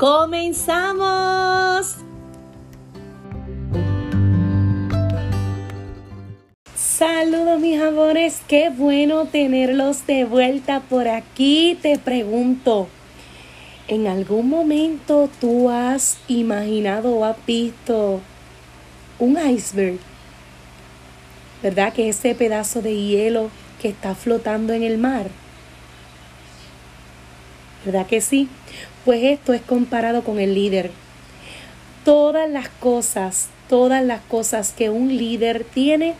¡Comenzamos! Saludos mis amores, qué bueno tenerlos de vuelta por aquí. Te pregunto, ¿en algún momento tú has imaginado o has visto un iceberg? ¿Verdad que ese pedazo de hielo que está flotando en el mar? ¿Verdad que sí? Pues esto es comparado con el líder. Todas las cosas, todas las cosas que un líder tiene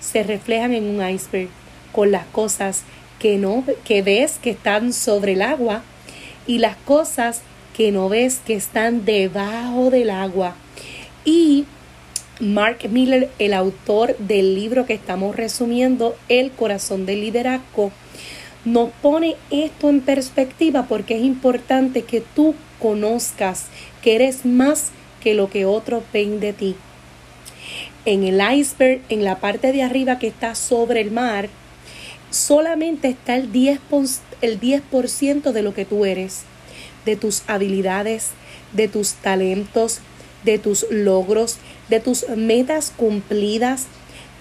se reflejan en un iceberg con las cosas que no que ves que están sobre el agua y las cosas que no ves que están debajo del agua. Y Mark Miller, el autor del libro que estamos resumiendo, El corazón del liderazgo, nos pone esto en perspectiva porque es importante que tú conozcas que eres más que lo que otros ven de ti. En el iceberg, en la parte de arriba que está sobre el mar, solamente está el 10%, el 10 de lo que tú eres, de tus habilidades, de tus talentos, de tus logros, de tus metas cumplidas,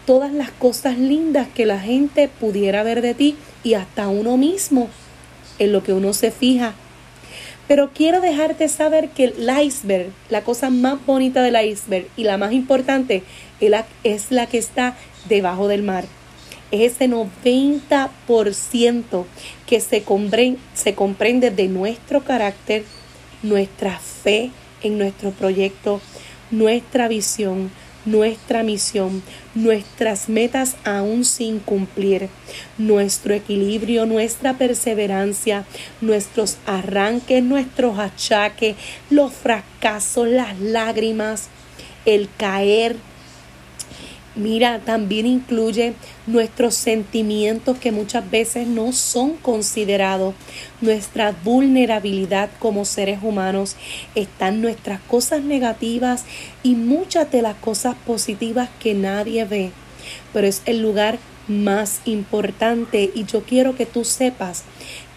todas las cosas lindas que la gente pudiera ver de ti y hasta uno mismo en lo que uno se fija. Pero quiero dejarte saber que el iceberg, la cosa más bonita del iceberg y la más importante, es la que está debajo del mar. Es ese 90% que se comprende, se comprende de nuestro carácter, nuestra fe en nuestro proyecto, nuestra visión, nuestra misión, nuestras metas aún sin cumplir, nuestro equilibrio, nuestra perseverancia, nuestros arranques, nuestros achaques, los fracasos, las lágrimas, el caer, Mira, también incluye nuestros sentimientos que muchas veces no son considerados, nuestra vulnerabilidad como seres humanos, están nuestras cosas negativas y muchas de las cosas positivas que nadie ve. Pero es el lugar más importante y yo quiero que tú sepas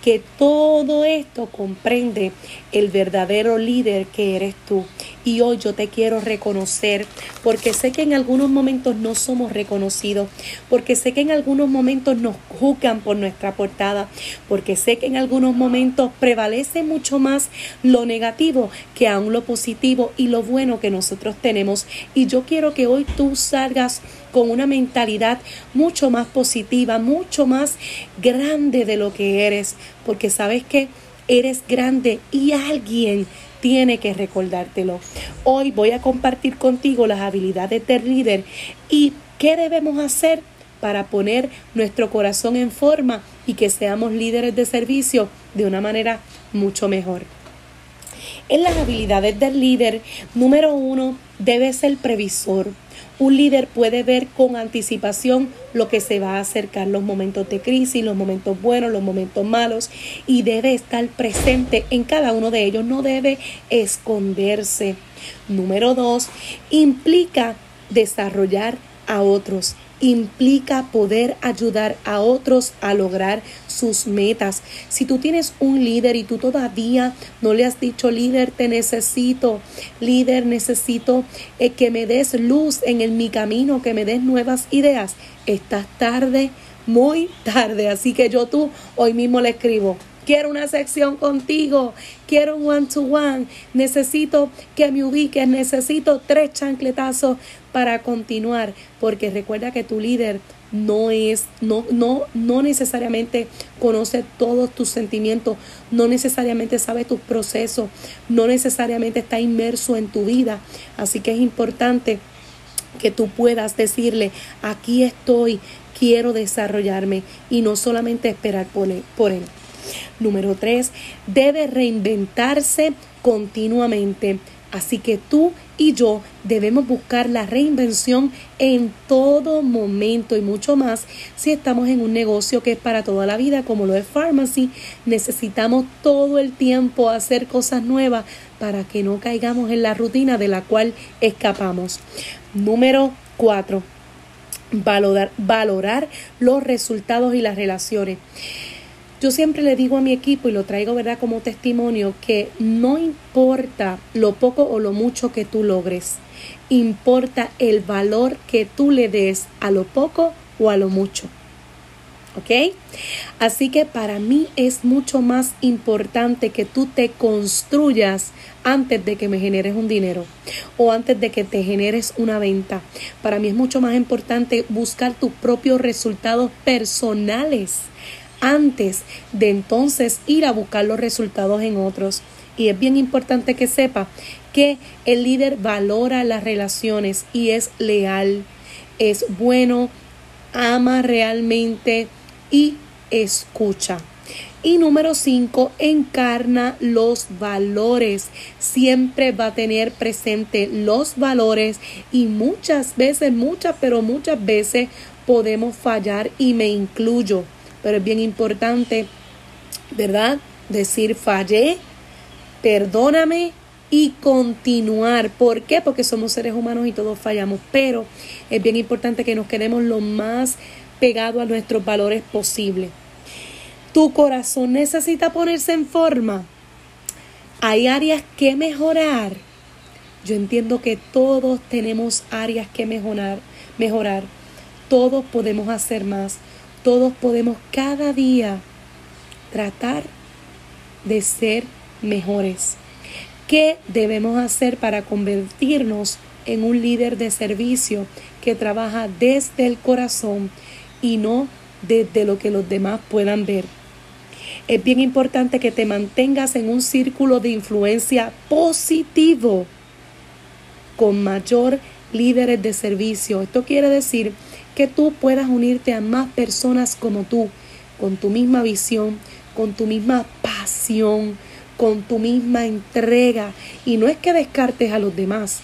que todo esto comprende el verdadero líder que eres tú. Y hoy yo te quiero reconocer porque sé que en algunos momentos no somos reconocidos, porque sé que en algunos momentos nos juzgan por nuestra portada, porque sé que en algunos momentos prevalece mucho más lo negativo que aún lo positivo y lo bueno que nosotros tenemos. Y yo quiero que hoy tú salgas con una mentalidad mucho más positiva, mucho más grande de lo que eres, porque sabes que eres grande y alguien tiene que recordártelo. Hoy voy a compartir contigo las habilidades del líder y qué debemos hacer para poner nuestro corazón en forma y que seamos líderes de servicio de una manera mucho mejor. En las habilidades del líder, número uno, debe ser previsor. Un líder puede ver con anticipación lo que se va a acercar, los momentos de crisis, los momentos buenos, los momentos malos, y debe estar presente en cada uno de ellos, no debe esconderse. Número dos, implica desarrollar a otros implica poder ayudar a otros a lograr sus metas. Si tú tienes un líder y tú todavía no le has dicho, líder, te necesito, líder, necesito eh, que me des luz en el, mi camino, que me des nuevas ideas, estás tarde, muy tarde. Así que yo tú hoy mismo le escribo, quiero una sección contigo, quiero un one to one, necesito que me ubiques, necesito tres chancletazos para continuar, porque recuerda que tu líder no es, no, no, no necesariamente conoce todos tus sentimientos, no necesariamente sabe tus procesos, no necesariamente está inmerso en tu vida. Así que es importante que tú puedas decirle, aquí estoy, quiero desarrollarme y no solamente esperar por él. Por él. Número tres, debe reinventarse continuamente. Así que tú y yo debemos buscar la reinvención en todo momento y mucho más si estamos en un negocio que es para toda la vida como lo es Pharmacy. Necesitamos todo el tiempo hacer cosas nuevas para que no caigamos en la rutina de la cual escapamos. Número cuatro, valorar, valorar los resultados y las relaciones. Yo siempre le digo a mi equipo y lo traigo, ¿verdad?, como testimonio, que no importa lo poco o lo mucho que tú logres, importa el valor que tú le des a lo poco o a lo mucho. ¿Ok? Así que para mí es mucho más importante que tú te construyas antes de que me generes un dinero o antes de que te generes una venta. Para mí es mucho más importante buscar tus propios resultados personales antes de entonces ir a buscar los resultados en otros. Y es bien importante que sepa que el líder valora las relaciones y es leal, es bueno, ama realmente y escucha. Y número cinco, encarna los valores. Siempre va a tener presente los valores y muchas veces, muchas, pero muchas veces podemos fallar y me incluyo pero es bien importante, ¿verdad? Decir fallé, perdóname y continuar. ¿Por qué? Porque somos seres humanos y todos fallamos, pero es bien importante que nos quedemos lo más pegado a nuestros valores posible. Tu corazón necesita ponerse en forma. Hay áreas que mejorar. Yo entiendo que todos tenemos áreas que mejorar, mejorar. Todos podemos hacer más todos podemos cada día tratar de ser mejores. ¿Qué debemos hacer para convertirnos en un líder de servicio que trabaja desde el corazón y no desde lo que los demás puedan ver? Es bien importante que te mantengas en un círculo de influencia positivo con mayor líderes de servicio. Esto quiere decir que tú puedas unirte a más personas como tú, con tu misma visión, con tu misma pasión, con tu misma entrega. Y no es que descartes a los demás,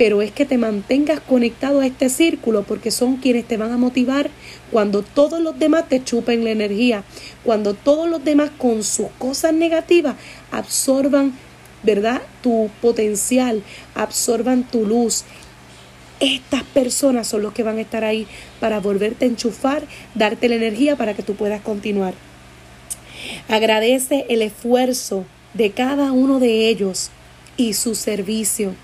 pero es que te mantengas conectado a este círculo porque son quienes te van a motivar cuando todos los demás te chupen la energía, cuando todos los demás con sus cosas negativas absorban, ¿verdad? Tu potencial, absorban tu luz estas personas son los que van a estar ahí para volverte a enchufar, darte la energía para que tú puedas continuar. Agradece el esfuerzo de cada uno de ellos y su servicio.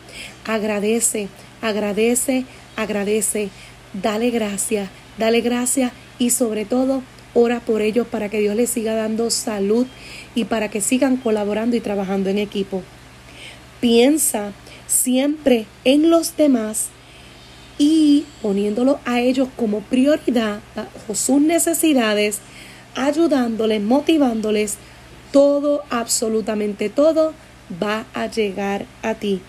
Agradece, agradece, agradece. Dale gracias, dale gracias y sobre todo ora por ellos para que Dios les siga dando salud y para que sigan colaborando y trabajando en equipo. Piensa siempre en los demás y poniéndolo a ellos como prioridad bajo sus necesidades, ayudándoles, motivándoles, todo, absolutamente todo va a llegar a ti.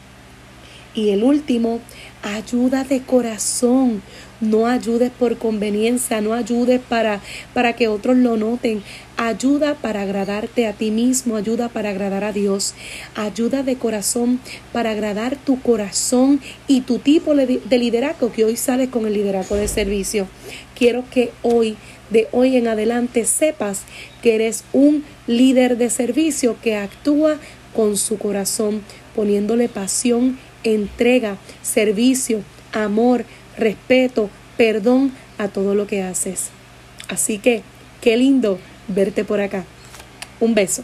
Y el último, ayuda de corazón. No ayudes por conveniencia, no ayudes para, para que otros lo noten. Ayuda para agradarte a ti mismo, ayuda para agradar a Dios. Ayuda de corazón para agradar tu corazón y tu tipo de liderazgo que hoy sales con el liderazgo de servicio. Quiero que hoy, de hoy en adelante, sepas que eres un líder de servicio que actúa con su corazón, poniéndole pasión, entrega, servicio, amor, respeto, perdón a todo lo que haces. Así que, qué lindo verte por acá. Un beso.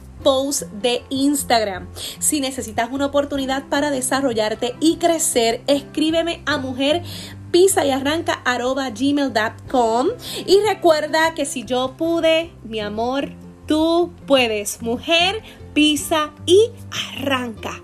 post de Instagram. Si necesitas una oportunidad para desarrollarte y crecer, escríbeme a mujer pisa y arranca gmail.com. Y recuerda que si yo pude, mi amor, tú puedes. Mujer, pisa y arranca.